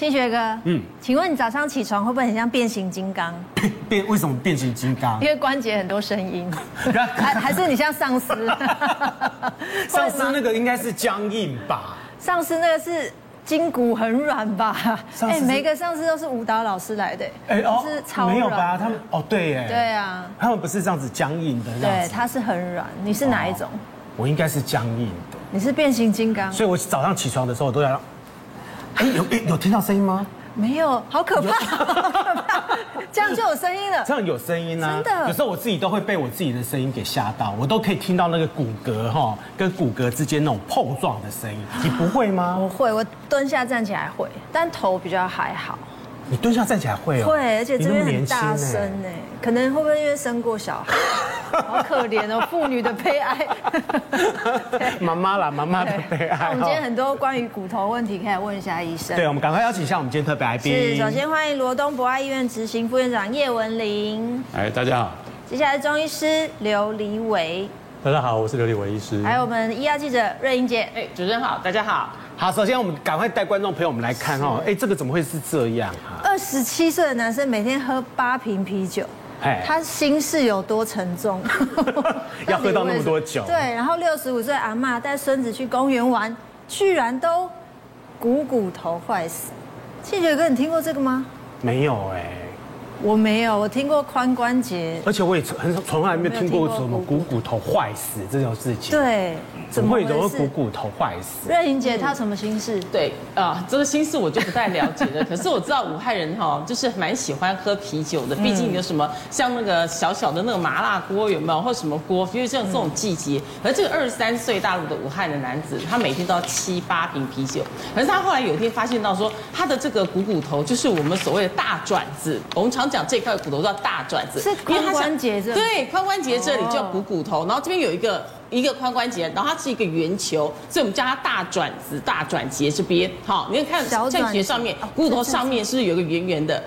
庆学哥，嗯，请问你早上起床会不会很像变形金刚？变为什么变形金刚？因为关节很多声音，还还是你像丧尸？丧尸那个应该是僵硬吧？丧尸那个是筋骨很软吧？哎，每个丧尸都是舞蹈老师来的，哎哦，是超软。没有吧？他们哦，对耶，对啊，他们不是这样子僵硬的，对，他是很软。你是哪一种？我应该是僵硬的。你是变形金刚，所以我早上起床的时候我都要。哎，有有听到声音吗？没有，好可怕，好可怕，这样就有声音了。这样有声音啊，真的。有时候我自己都会被我自己的声音给吓到，我都可以听到那个骨骼哈跟骨骼之间那种碰撞的声音。你不会吗？我会，我蹲下站起来会，但头比较还好。你蹲下站起来会哦？会，而且这边很大声呢。可能会不会因为生过小孩？好可怜哦，妇女的悲哀。妈妈啦，妈妈的悲哀。我们今天很多关于骨头问题可以问一下医生。对，我们赶快邀请一下我们今天特别来宾。是，首先欢迎罗东博爱医院执行副院长叶文玲。哎，大家好。接下来中医师刘黎伟。大家好，我是刘黎伟医师。还有我们医药记者瑞英姐。哎，主持人好，大家好。好，首先我们赶快带观众朋友们来看哦。哎，这个怎么会是这样啊？二十七岁的男生每天喝八瓶啤酒，哎，他心事有多沉重？要喝到那么多酒？对，然后六十五岁阿妈带孙子去公园玩，居然都股骨头坏死。庆杰哥，你听过这个吗？没有哎。我没有，我听过髋关节，而且我也很从来没有听过什么股骨头坏死这种事情。对，怎么会有股骨头坏死？瑞玲姐她什么心事？对啊，这个心事我就不太了解了。可是我知道武汉人哈，就是蛮喜欢喝啤酒的。毕竟有什么像那个小小的那个麻辣锅有没有，或什么锅？因为像这种季节，而这个二十三岁大陆的武汉的男子，他每天都要七八瓶啤酒。可是他后来有一天发现到说，他的这个股骨头就是我们所谓的大转子，我们常。讲这块骨头叫大转子，是髋关节这对髋关节这里叫股骨头，然后这边有一个一个髋关节，然后它是一个圆球，所以我们叫它大转子、大转节这边。好，你看看在节上面股骨头上面是不是有个圆圆的？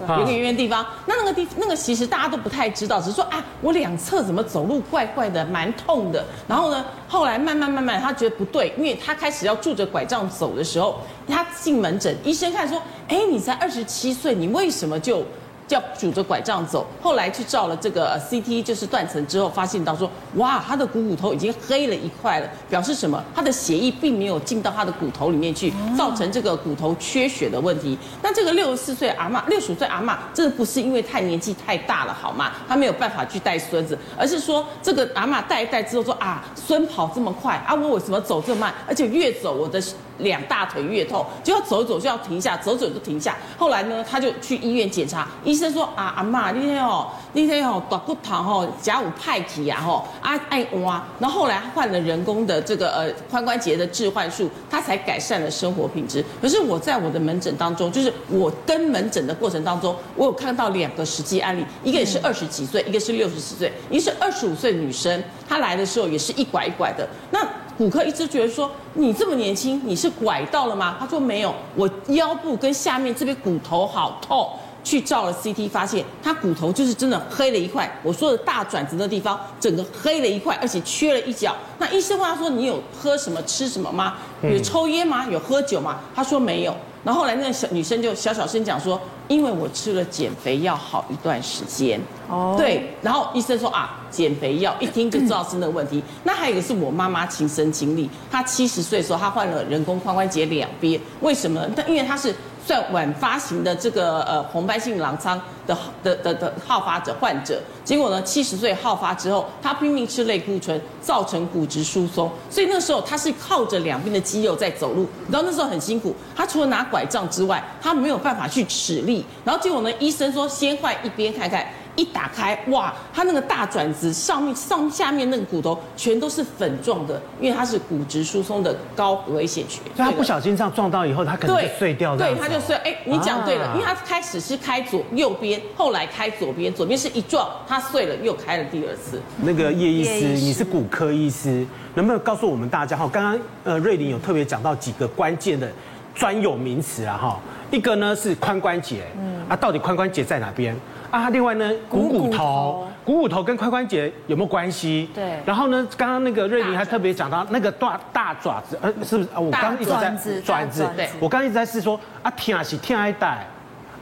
有个圆圆地方，那那个地那个其实大家都不太知道，只是说啊，我两侧怎么走路怪怪的，蛮痛的。然后呢，后来慢慢慢慢他觉得不对，因为他开始要拄着拐杖走的时候，他进门诊，医生看说，哎，你才二十七岁，你为什么就？叫拄着拐杖走，后来去照了这个 CT，就是断层之后，发现到说，哇，他的股骨头已经黑了一块了，表示什么？他的血液并没有进到他的骨头里面去，造成这个骨头缺血的问题。那这个六十四岁阿嬷，六十五岁阿嬷，这个不是因为太年纪太大了好吗？他没有办法去带孙子，而是说这个阿嬷带一带之后说啊，孙跑这么快啊，我为什么走这么慢？而且越走我的。两大腿越痛，就要走走就要停下，走走就停下。后来呢，他就去医院检查，医生说啊，阿妈，你天哦，你天哦，大骨头吼，甲午派体啊吼，啊爱挖。然后后来换了人工的这个呃髋关节的置换术，他才改善了生活品质。可是我在我的门诊当中，就是我跟门诊的过程当中，我有看到两个实际案例，一个也是二十几岁，一个是六十几岁，一个是二十五岁女生，她来的时候也是一拐一拐的。那骨科一直觉得说，你这么年轻，你是拐到了吗？他说没有，我腰部跟下面这边骨头好痛，去照了 CT，发现他骨头就是真的黑了一块。我说的大转子的地方，整个黑了一块，而且缺了一角。那医生问他说，你有喝什么吃什么吗？有抽烟吗？有喝酒吗？他说没有。然后后来那个小女生就小小声讲说，因为我吃了减肥药好一段时间，哦，对，然后医生说啊，减肥药一听就知道是那个问题。那还有一个是我妈妈亲身经历，她七十岁的时候她换了人工髋关节两边，为什么呢？但因为她是。算晚发型的这个呃红斑性狼疮的的的的好发者患者，结果呢七十岁好发之后，他拼命吃类固醇，造成骨质疏松，所以那时候他是靠着两边的肌肉在走路，你知道那时候很辛苦，他除了拿拐杖之外，他没有办法去使力，然后结果呢医生说先换一边看看。一打开，哇，他那个大转子上面上下面那个骨头全都是粉状的，因为它是骨质疏松的高危险群。所以他不小心这样撞到以后，他可能就碎掉。对，他就碎。哎，你讲对了，啊、因为他开始是开左右边，后来开左边，左边是一撞，他碎了，又开了第二次。那个叶医师，你是骨科医师，能不能告诉我们大家哈？刚刚呃瑞林有特别讲到几个关键的专有名词啊哈。一个呢是髋关节，嗯，啊，到底髋关节在哪边？啊，另外呢，股骨头，股骨头跟髋关节有没有关系？对。然后呢，刚刚那个瑞麟还特别讲到那个大大爪子，呃，是不是？我刚刚一直在爪子，对。我刚刚一直在试说啊，天啊，是天爱带，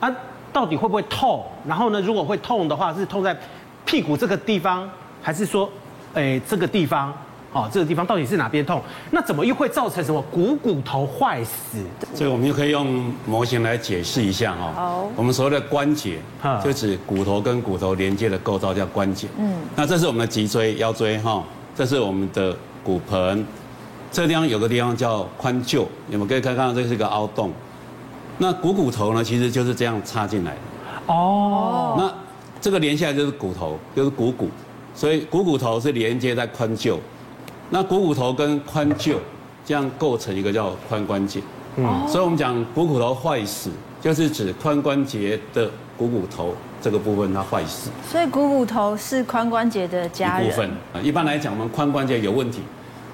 啊，到底会不会痛？然后呢，如果会痛的话，是痛在屁股这个地方，还是说，哎，这个地方？哦，这个地方到底是哪边痛？那怎么又会造成什么股骨头坏死？这个我们就可以用模型来解释一下哈。好，我们所谓的关节，就指骨头跟骨头连接的构造叫关节。嗯，那这是我们的脊椎、腰椎哈，这是我们的骨盆，这个地方有个地方叫髋臼，你们可以看看，这是一个凹洞。那股骨头呢，其实就是这样插进来的。哦，那这个连下来就是骨头，就是股骨，所以股骨头是连接在髋臼。那股骨头跟髋臼这样构成一个叫髋关节，嗯，所以我们讲股骨头坏死，就是指髋关节的股骨头这个部分它坏死。所以股骨头是髋关节的家人。部分啊。一般来讲，我们髋关节有问题，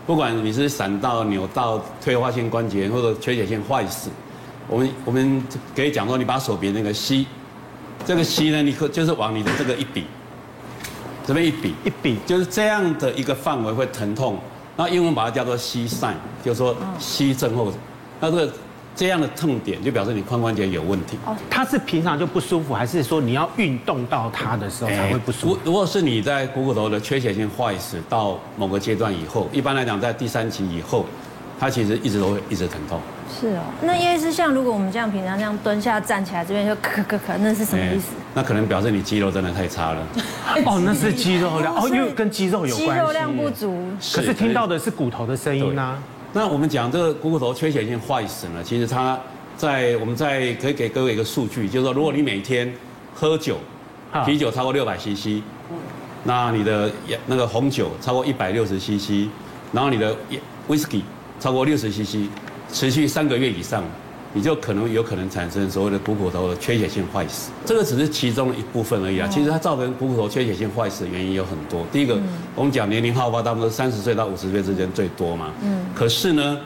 不管你是闪到、扭到、退化性关节或者缺血性坏死，我们我们可以讲说，你把手比那个膝这个膝呢，你可就是往你的这个一比。这边一比一比，就是这样的一个范围会疼痛，那英文把它叫做 C sign，就是说膝症候。那这个这样的痛点就表示你髋关节有问题。哦，它是平常就不舒服，还是说你要运动到它的时候才会不舒服？如果是你在股骨头的缺血性坏死到某个阶段以后，一般来讲在第三期以后，它其实一直都会一直疼痛。是哦，那因为是像如果我们这样平常这样蹲下站起来，这边就咳咳咳，那是什么意思？那可能表示你肌肉真的太差了。哦，那是肌肉量 哦，因为跟肌肉有关系。肌肉量不足。可是听到的是骨头的声音啊。那我们讲这个股骨头缺血性坏死呢，其实它在我们在可以给各位一个数据，就是说如果你每天喝酒，啤酒超过六百 CC，那你的那个红酒超过一百六十 CC，然后你的 whisky 超过六十 CC。持续三个月以上，你就可能有可能产生所谓的股骨头的缺血性坏死。这个只是其中的一部分而已啊。其实它造成股骨头缺血性坏死的原因有很多。第一个，我们讲年龄好发，大部分三十岁到五十岁之间最多嘛。嗯。可是呢，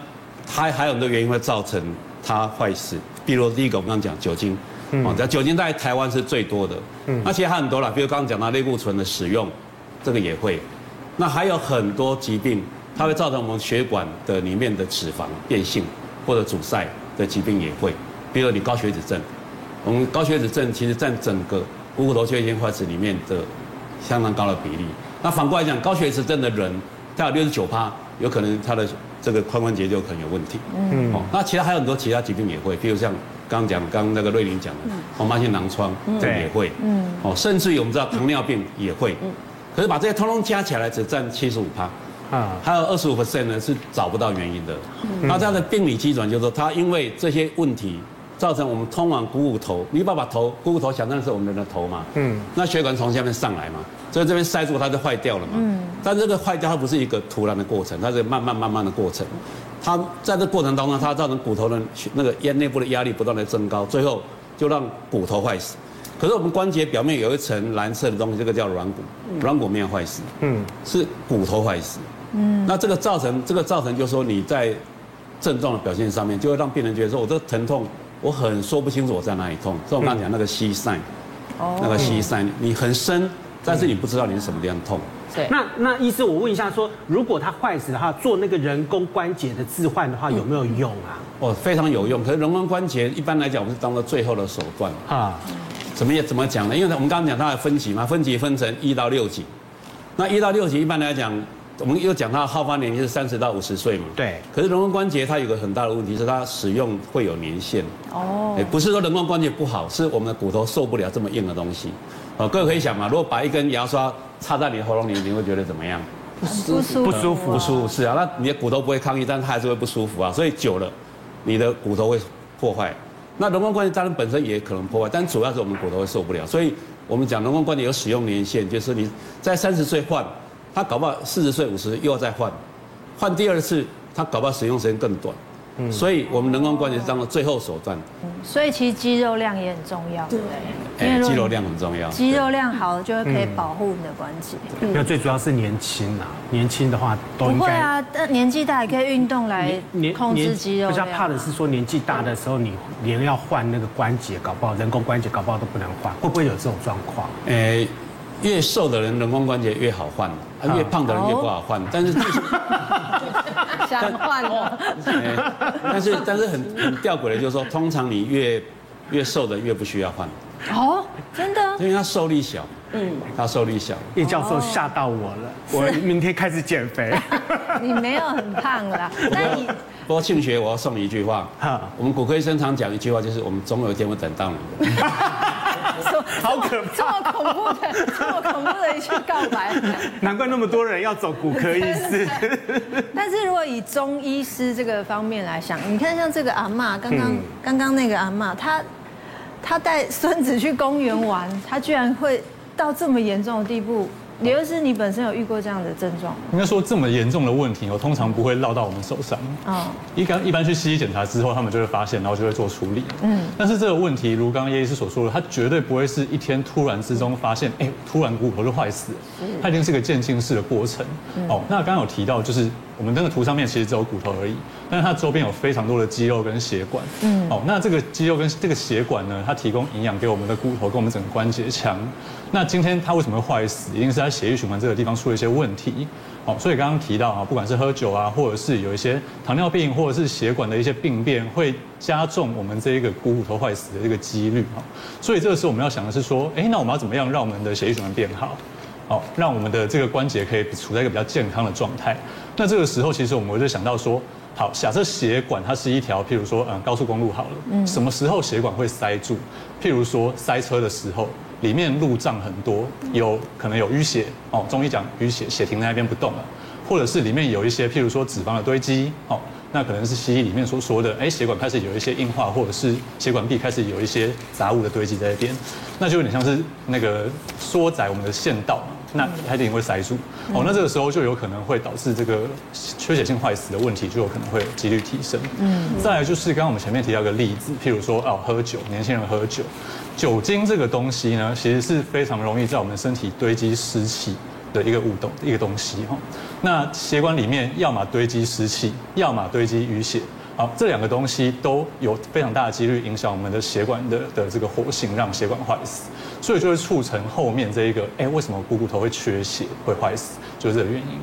它还有很多原因会造成它坏死。比如第一个，我们刚刚讲酒精，哦，在酒精在台湾是最多的。嗯。那其实还很多了，比如刚刚讲到类固醇的使用，这个也会。那还有很多疾病。它会造成我们血管的里面的脂肪变性或者阻塞的疾病也会，比如你高血脂症，我们高血脂症其实占整个股骨头缺血性坏死里面的相当高的比例。那反过来讲，高血脂症的人，他有六十九趴，有可能他的这个髋关节就可能有问题。嗯。哦，那其他还有很多其他疾病也会，比如像刚刚讲刚那个瑞麟讲的红斑性狼疮，这也会。嗯。哦，甚至于我们知道糖尿病也会。嗯。可是把这些通通加起来，只占七十五趴。啊，还有二十五 percent 呢，是找不到原因的。那这样的病理基准就是说，它因为这些问题造成我们通往股骨头，你把把头股骨头想象是我们人的头嘛，嗯，那血管从下面上来嘛，所以这边塞住它就坏掉了嘛。嗯，但这个坏掉它不是一个突然的过程，它是慢慢慢慢的过程。它在这过程当中，它造成骨头的那个咽内部的压力不断的增高，最后就让骨头坏死。可是我们关节表面有一层蓝色的东西，这个叫软骨，软骨没有坏死，嗯，是骨头坏死。嗯，那这个造成这个造成就是说你在症状的表现上面，就会让病人觉得说，我这个疼痛我很说不清楚我在哪里痛。所以我刚刚讲那个 C sign，哦，那个 C sign，你很深，但是你不知道你是什么地方痛。对。那那医师，我问一下说，如果他坏死的话，做那个人工关节的置换的话，有没有用啊？哦，非常有用。可是人工关节一般来讲，我们是当做最后的手段啊。怎么也怎么讲呢？因为我们刚刚讲它的分级嘛，分级分成一到六级。那一到六级一般来讲。我们又讲它好发年龄是三十到五十岁嘛？对。可是人工关节它有个很大的问题，是它使用会有年限。哦。不是说人工关节不好，是我们的骨头受不了这么硬的东西。哦，各位可以想嘛，如果把一根牙刷插在你的喉咙里，你会觉得怎么样？不舒服。不舒服。不舒服是啊，那你的骨头不会抗议，但是它还是会不舒服啊。所以久了，你的骨头会破坏。那人工关节当然本身也可能破坏，但主要是我们骨头会受不了。所以我们讲人工关节有使用年限，就是你在三十岁换。他搞不好四十岁、五十岁又要再换，换第二次，他搞不好使用时间更短，嗯所以我们人工关节是当做最后手段。所以其实肌肉量也很重要，对不对？哎，肌肉量很重要。肌肉量好，就会可以保护你的关节。因为最主要是年轻啊，年轻的话都应该。不会啊，但年纪大也可以运动来控制肌肉量。比较怕的是说年纪大的时候，你连要换那个关节，搞不好人工关节搞不好都不能换，会不会有这种状况？哎。越瘦的人人工关节越好换，越胖的人越不好换。但是想换哦。但是 但是很很吊诡的，就是说，通常你越越瘦的越不需要换。哦，真的？因为他受力小。嗯，他受力小。叶教授吓到我了，我明天开始减肥。你没有很胖啦，那你。不过庆学，我要送你一句话。哈，我们骨科医生常讲一句话，就是我们总有一天会等到你。好可怕！这么恐怖的，这么恐怖的一句告白。难怪那么多人要走骨科医师。但是如果以中医师这个方面来想，你看像这个阿嬷，刚刚刚刚那个阿嬷，她她带孙子去公园玩，她居然会到这么严重的地步。刘律师，你本身有遇过这样的症状？应该说这么严重的问题，我通常不会落到我们手上。啊，一般一般去西医检查之后，他们就会发现，然后就会做处理。嗯，但是这个问题，如刚刚叶医师所说的，他绝对不会是一天突然之中发现，哎，突然骨头就坏死了。它一定是个渐进式的过程。哦，那刚刚有提到，就是我们那个图上面其实只有骨头而已，但是它周边有非常多的肌肉跟血管。嗯，哦，那这个肌肉跟这个血管呢，它提供营养给我们的骨头跟我们整个关节腔。那今天它为什么会坏死？一定是在血液循环这个地方出了一些问题。哦，所以刚刚提到啊，不管是喝酒啊，或者是有一些糖尿病，或者是血管的一些病变，会加重我们这一个股骨头坏死的这个几率。所以这个时候我们要想的是说，哎，那我们要怎么样让我们的血液循环变好？哦，让我们的这个关节可以处在一个比较健康的状态。那这个时候其实我们就想到说，好，假设血管它是一条，譬如说嗯高速公路好了，嗯，什么时候血管会塞住？譬如说塞车的时候。里面路障很多，有可能有淤血哦。中医讲淤血，血停在那边不动了，或者是里面有一些，譬如说脂肪的堆积哦，那可能是西医里面所说的，哎，血管开始有一些硬化，或者是血管壁开始有一些杂物的堆积在那边，那就有点像是那个缩窄我们的线道。那它一定会塞住，哦，那这个时候就有可能会导致这个缺血性坏死的问题，就有可能会几率提升。嗯，再来就是刚刚我们前面提到一个例子，譬如说哦，喝酒，年轻人喝酒，酒精这个东西呢，其实是非常容易在我们身体堆积湿气的一个物动一个东西哈。那血管里面要么堆积湿气，要么堆积淤血。好，这两个东西都有非常大的几率影响我们的血管的的这个活性，让血管坏死，所以就会促成后面这一个，哎，为什么股骨头会缺血会坏死，就是这个原因。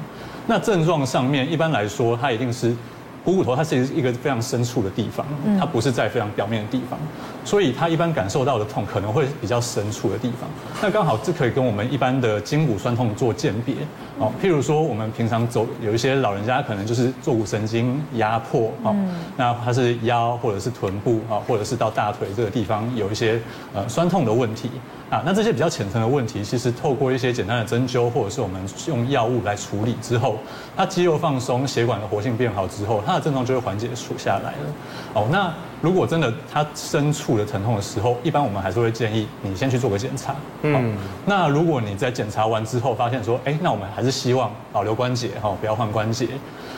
那症状上面一般来说，它一定是。股骨头它是一个非常深处的地方，它不是在非常表面的地方，所以它一般感受到的痛可能会比较深处的地方。那刚好这可以跟我们一般的筋骨酸痛做鉴别哦。譬如说我们平常走，有一些老人家可能就是坐骨神经压迫哦，那他是腰或者是臀部啊，或者是到大腿这个地方有一些呃酸痛的问题。啊，那这些比较浅层的问题，其实透过一些简单的针灸，或者是我们用药物来处理之后，它肌肉放松，血管的活性变好之后，它的症状就会缓解出下来了。哦，那。如果真的它深处的疼痛的时候，一般我们还是会建议你先去做个检查。嗯，那如果你在检查完之后发现说，哎，那我们还是希望保留关节哈，不要换关节。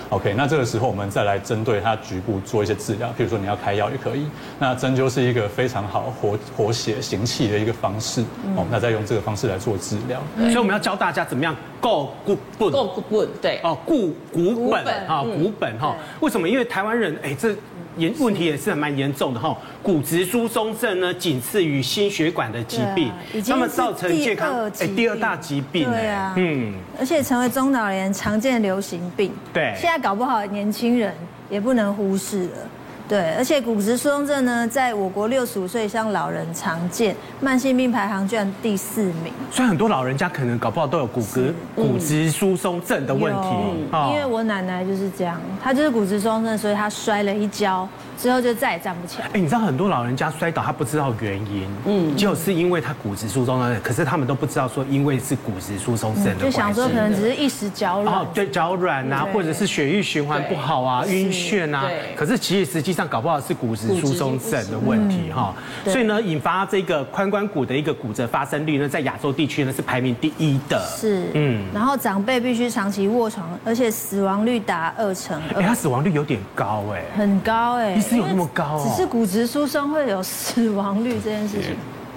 OK，那这个时候我们再来针对它局部做一些治疗，譬如说你要开药也可以。那针灸是一个非常好活活血行气的一个方式。哦，那再用这个方式来做治疗。所以我们要教大家怎么样够固本。够固本，对。哦，固骨本啊，骨本哈。为什么？因为台湾人，哎，这。严问题也是蛮严重的哈，骨质疏松症呢，仅次于心血管的疾病，那么造成健康哎第二大疾病，对啊，嗯，而且成为中老年常见流行病，对，现在搞不好年轻人也不能忽视了。对，而且骨质疏松症呢，在我国六十五岁以上老人常见，慢性病排行居然第四名。所以很多老人家可能搞不好都有骨骼骨质疏松症的问题。嗯，因为我奶奶就是这样，她就是骨质疏松症，所以她摔了一跤。之后就再也站不起来。哎，你知道很多老人家摔倒，他不知道原因，嗯，就是因为他骨质疏松了，可是他们都不知道说，因为是骨质疏松症就想说可能只是一时脚软，哦，对，脚软啊，或者是血液循环不好啊，晕眩啊，可是其实实际上搞不好是骨质疏松症的问题哈。所以呢，引发这个髋关骨的一个骨折发生率呢，在亚洲地区呢是排名第一的。是，嗯。然后长辈必须长期卧床，而且死亡率达二成。哎，他死亡率有点高哎。很高哎。医师有那么高哦？只是骨质疏松会有死亡率这件事情。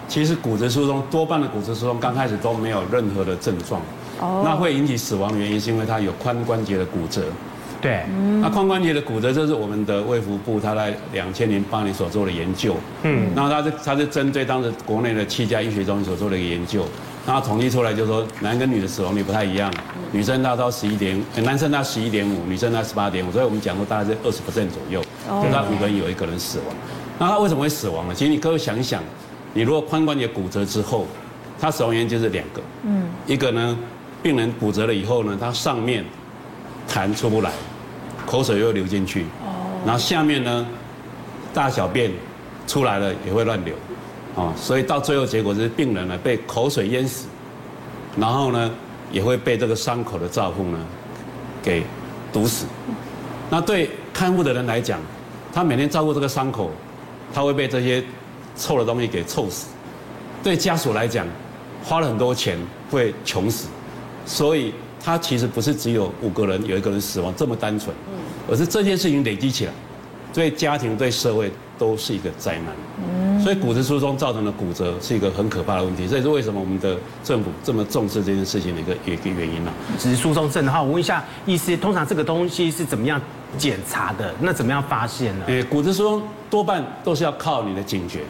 其实骨质疏松多半的骨质疏松刚开始都没有任何的症状。哦。那会引起死亡的原因是因为它有髋关节的骨折。对，那髋关节的骨折，这是我们的卫福部他在两千零八年所做的研究。嗯，然后他是他是针对当时国内的七家医学中心所做的一个研究，然后统计出来就是说，男跟女的死亡率不太一样，女生大到十一点，男生大概十一点五，女生大概十八点五，所以我们讲说大概是二十 percent 左右，就他五个人有一个人死亡。那他为什么会死亡呢？其实你各位想一想，你如果髋关节骨折之后，他死亡原因就是两个，嗯，一个呢，病人骨折了以后呢，他上面痰出不来。口水又流进去，哦然后下面呢，大小便出来了也会乱流，哦，所以到最后结果就是病人呢被口水淹死，然后呢也会被这个伤口的照缝呢给堵死。那对看护的人来讲，他每天照顾这个伤口，他会被这些臭的东西给臭死。对家属来讲，花了很多钱会穷死，所以。他其实不是只有五个人有一个人死亡这么单纯，而是这件事情累积起来，对家庭对社会都是一个灾难。所以骨质疏松造成的骨折是一个很可怕的问题，这也是为什么我们的政府这么重视这件事情的一个一个原因呢？骨质疏松症的话，我问一下医师，通常这个东西是怎么样检查的？那怎么样发现呢？诶，骨质疏松多半都是要靠你的警觉。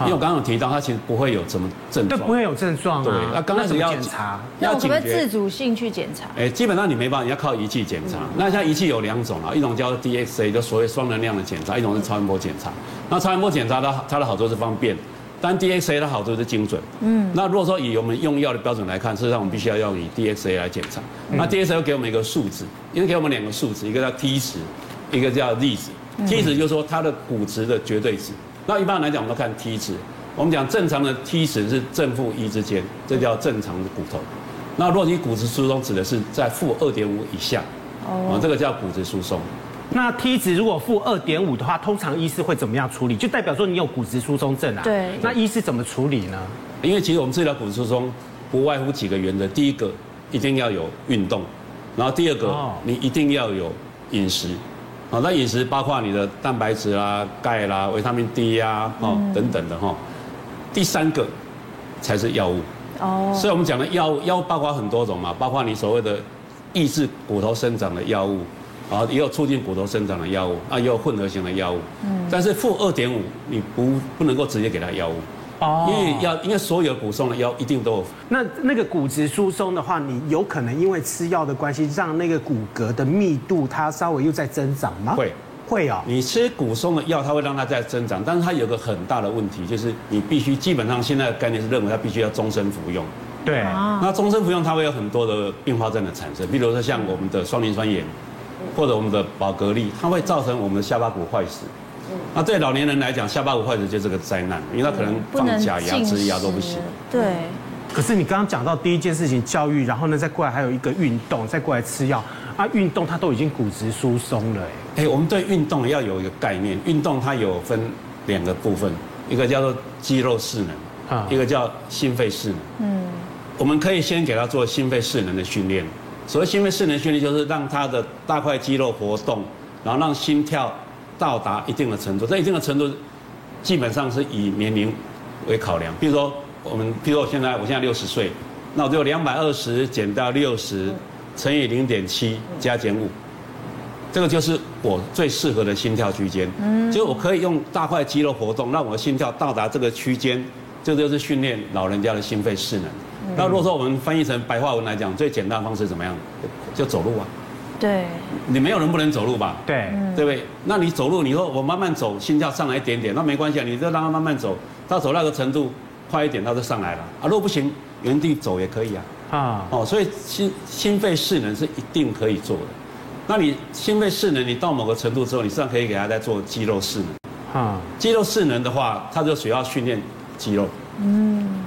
因为我刚刚有提到，它其实不会有什么症状，对，不会有症状。对，那刚开始要检查，要警觉，自主性去检查。哎，基本上你没办法，你要靠仪器检查。那现在仪器有两种啊，一种叫 DXA，就所谓双能量的检查；一种是超音波检查。那超音波检查它它的好处是方便，但 DXA 的好处是精准。嗯。那如果说以我们用药的标准来看，事实上我们必须要用以 DXA 来检查。那 DXA 给我们一个数值，因为给我们两个数值，一个叫 T 值，一个叫 Z 值。T 值就是说它的骨质的绝对值。那一般来讲，我们都看 T 值。我们讲正常的 T 值是正负一之间，这叫正常的骨头。那如果你骨质疏松，指的是在负二点五以下，哦，这个叫骨质疏松。那 T 值如果负二点五的话，通常医师会怎么样处理？就代表说你有骨质疏松症啊。对。那医师怎么处理呢？因为其实我们治疗骨质疏松，不外乎几个原则：第一个，一定要有运动；然后第二个，你一定要有饮食。好，那饮食包括你的蛋白质啦、钙啦、维他命 D 呀，哦，等等的哈。第三个才是药物。哦，所以我们讲的药物，药物包括很多种嘛，包括你所谓的抑制骨头生长的药物，啊，也有促进骨头生长的药物，啊，也有混合型的药物。嗯，但是负二点五，你不不能够直接给他药物哦，因为要因为所有骨松的药一定都有。那那个骨质疏松的话，你有可能因为吃药的关系，让那个骨骼的密度它稍微又在增长吗？会。会哦，你吃骨松的药，它会让它再增长，但是它有个很大的问题，就是你必须基本上现在的概念是认为它必须要终身服用。对，那终身服用它会有很多的并发症的产生，比如说像我们的双磷酸盐，或者我们的保格利，它会造成我们的下巴骨坏死。那对老年人来讲，下巴骨坏死就是个灾难，因为他可能放假牙、植牙都不行。对。可是你刚刚讲到第一件事情教育，然后呢再过来还有一个运动，再过来吃药啊，运动它都已经骨质疏松了哎。哎，我们对运动要有一个概念，运动它有分两个部分，一个叫做肌肉势能，啊，一个叫心肺势能。嗯，我们可以先给他做心肺势能的训练。所谓心肺势能训练，就是让他的大块肌肉活动，然后让心跳到达一定的程度。在一定的程度，基本上是以年龄为考量，比如说。我们，比如说我现在，我现在六十岁，那我就两百二十减到六十，乘以零点七加减五，这个就是我最适合的心跳区间。嗯，就我可以用大块肌肉活动，让我的心跳到达这个区间，这就是训练老人家的心肺势能。那如果说我们翻译成白话文来讲，最简单的方式怎么样？就走路啊。对。你没有人不能走路吧？对。对不对？那你走路，你说我慢慢走，心跳上来一点点，那没关系啊，你就让他慢慢走，到走那个程度。快一点，他就上来了啊！如果不行，原地走也可以啊。啊，哦，所以心心肺适能是一定可以做的。那你心肺适能，你到某个程度之后，你实际上可以给他再做肌肉适能。啊，肌肉适能的话，它就需要训练肌肉。嗯，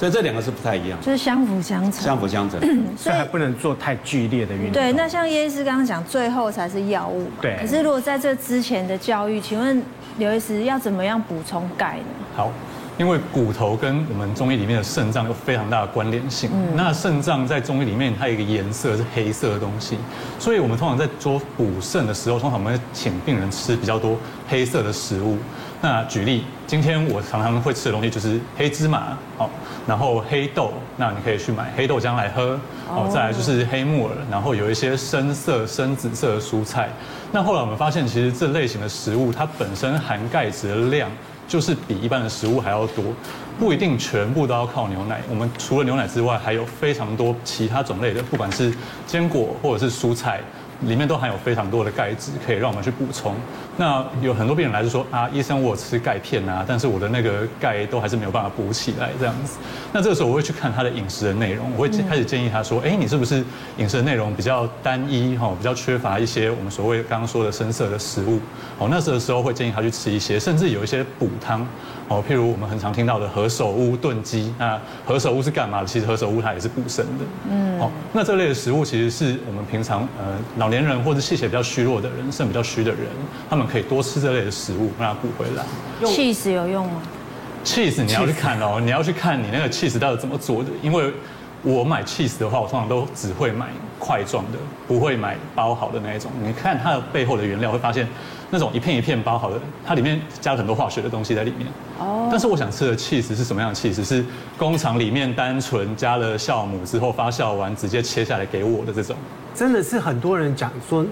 所以这两个是不太一样，就是相辅相成。相辅相成，所以还不能做太剧烈的运动。对，那像叶医师刚刚讲，最后才是药物。对。可是如果在这之前的教育，请问刘医师要怎么样补充钙呢？好。因为骨头跟我们中医里面的肾脏有非常大的关联性。嗯，那肾脏在中医里面它有一个颜色是黑色的东西，所以我们通常在做补肾的时候，通常我们会请病人吃比较多黑色的食物。那举例，今天我常常会吃的东西就是黑芝麻，好，然后黑豆，那你可以去买黑豆浆来喝。哦，再来就是黑木耳，然后有一些深色、深紫色的蔬菜。那后来我们发现，其实这类型的食物它本身含钙质的量。就是比一般的食物还要多，不一定全部都要靠牛奶。我们除了牛奶之外，还有非常多其他种类的，不管是坚果或者是蔬菜。里面都含有非常多的钙质，可以让我们去补充。那有很多病人来就说啊，医生我吃钙片啊，但是我的那个钙都还是没有办法补起来这样子。那这个时候我会去看他的饮食的内容，我会开始建议他说，哎，你是不是饮食的内容比较单一哈，比较缺乏一些我们所谓刚刚说的深色的食物。哦，那时候时候会建议他去吃一些，甚至有一些补汤。哦，譬如我们很常听到的何首乌炖鸡，那何首乌是干嘛的？其实何首乌它也是补肾的。嗯，哦，那这类的食物其实是我们平常呃老年人或者气血比较虚弱的人，肾比较虚的人，他们可以多吃这类的食物，让它补回来。气死有用吗？气死你要去看哦，你要去看你那个气死到底怎么做的，因为我买起司的话，我通常都只会买块状的，不会买包好的那一种。你看它的背后的原料，会发现。那种一片一片包好的，它里面加了很多化学的东西在里面。哦。但是我想吃的起司是什么样的起司？是工厂里面单纯加了酵母之后发酵完直接切下来给我的这种。真的是很多人讲说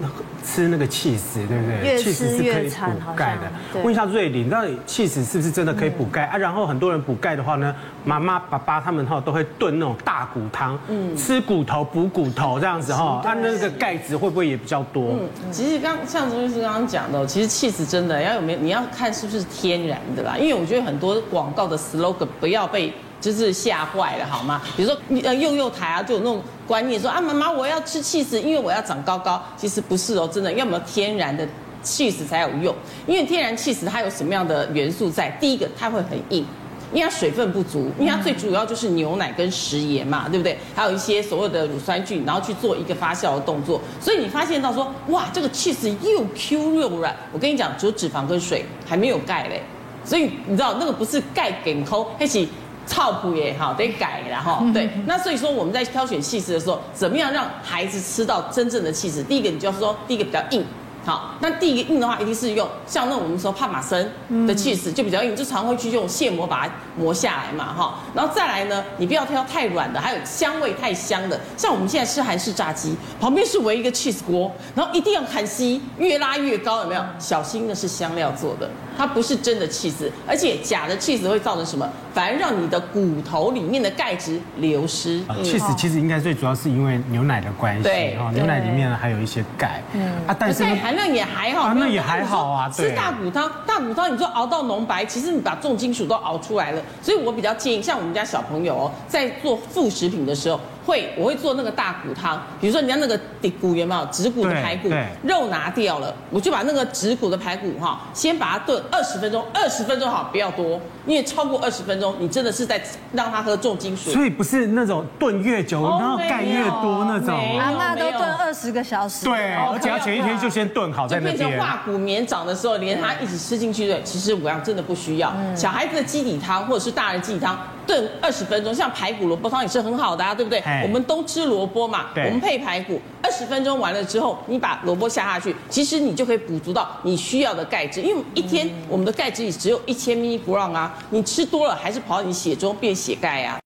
吃那个气死，对不对？越吃越馋，补钙的。问一下瑞霖，到底起司是不是真的可以补钙啊？然后很多人补钙的话呢，妈妈、爸爸他们哈都会炖那种大骨汤，嗯，吃骨头补骨头这样子哈，它那个钙质会不会也比较多？嗯，其实刚像周医师刚刚讲的，其实气死真的要有没有，你要看是不是天然的啦。因为我觉得很多广告的 slogan 不要被就是吓坏了，好吗？比如说呃幼幼台啊，就有那种。观念说啊，妈妈，我要吃起司，因为我要长高高。其实不是哦，真的要么天然的起司才有用。因为天然起司它有什么样的元素在？第一个，它会很硬，因为它水分不足，因为它最主要就是牛奶跟食盐嘛，对不对？还有一些所有的乳酸菌，然后去做一个发酵的动作。所以你发现到说，哇，这个起司又 Q 又软。我跟你讲，只有脂肪跟水，还没有钙嘞。所以你知道那个不是钙给抠，而且。操谱也好，得改然后对，那所以说我们在挑选起司的时候，怎么样让孩子吃到真正的起司？第一个，你就要说，第一个比较硬。好，那第一个硬的话，一定是用像那我们说帕玛森的起司就比较硬，就常会去用蟹磨把它磨下来嘛，哈。然后再来呢，你不要挑太软的，还有香味太香的，像我们现在吃韩式炸鸡，旁边是围一个起司锅，然后一定要看吸，越拉越高，有没有？小心的是香料做的，它不是真的气死，而且假的气死会造成什么？反而让你的骨头里面的钙质流失。气死其实应该最主要是因为牛奶的关系，对，牛奶里面还有一些钙，嗯啊，但是。含量也还好，啊，那也还好啊。吃大骨汤，大骨汤你说熬到浓白，其实你把重金属都熬出来了。所以我比较建议，像我们家小朋友哦，在做副食品的时候。会，我会做那个大骨汤。比如说，人家那个底骨有没有？指骨的排骨，肉拿掉了，我就把那个指骨的排骨哈，先把它炖二十分钟，二十分钟好，不要多，因为超过二十分钟，你真的是在让他喝重金属。所以不是那种炖越久，然后钙越多那种。阿嬷都炖二十个小时。对，而且要前一天就先炖好在那边。就变成化骨绵长的时候，连它一起吃进去的，其实我讲真的不需要。小孩子的基底汤或者是大人基底汤。炖二十分钟，像排骨萝卜汤也是很好的啊，对不对？我们都吃萝卜嘛，我们配排骨，二十分钟完了之后，你把萝卜下下去，其实你就可以补足到你需要的钙质，因为一天我们的钙质也只有一千 m i g r a 啊，你吃多了还是跑到你血中变血钙啊。